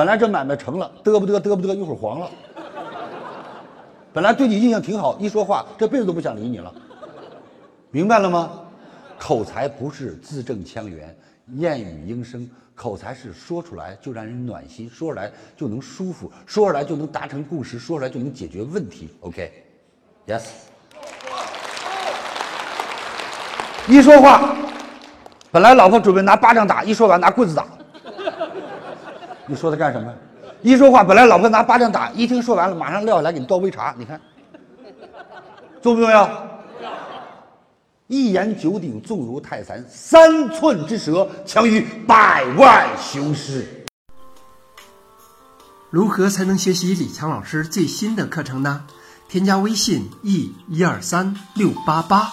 本来这买卖成了，嘚不嘚嘚不嘚，一会儿黄了。本来对你印象挺好，一说话这辈子都不想理你了，明白了吗？口才不是字正腔圆、燕语莺声，口才是说出来就让人暖心，说出来就能舒服，说出来就能达成共识，说出来就能解决问题。OK，Yes。一说话，本来老婆准备拿巴掌打，一说完拿棍子打。你说他干什么？一说话，本来老婆拿巴掌打，一听说完了，马上撂下来给你倒杯茶。你看，重不重要？一言九鼎，重如泰山；三寸之舌，强于百万雄师。如何才能学习李强老师最新的课程呢？添加微信 e 一二三六八八，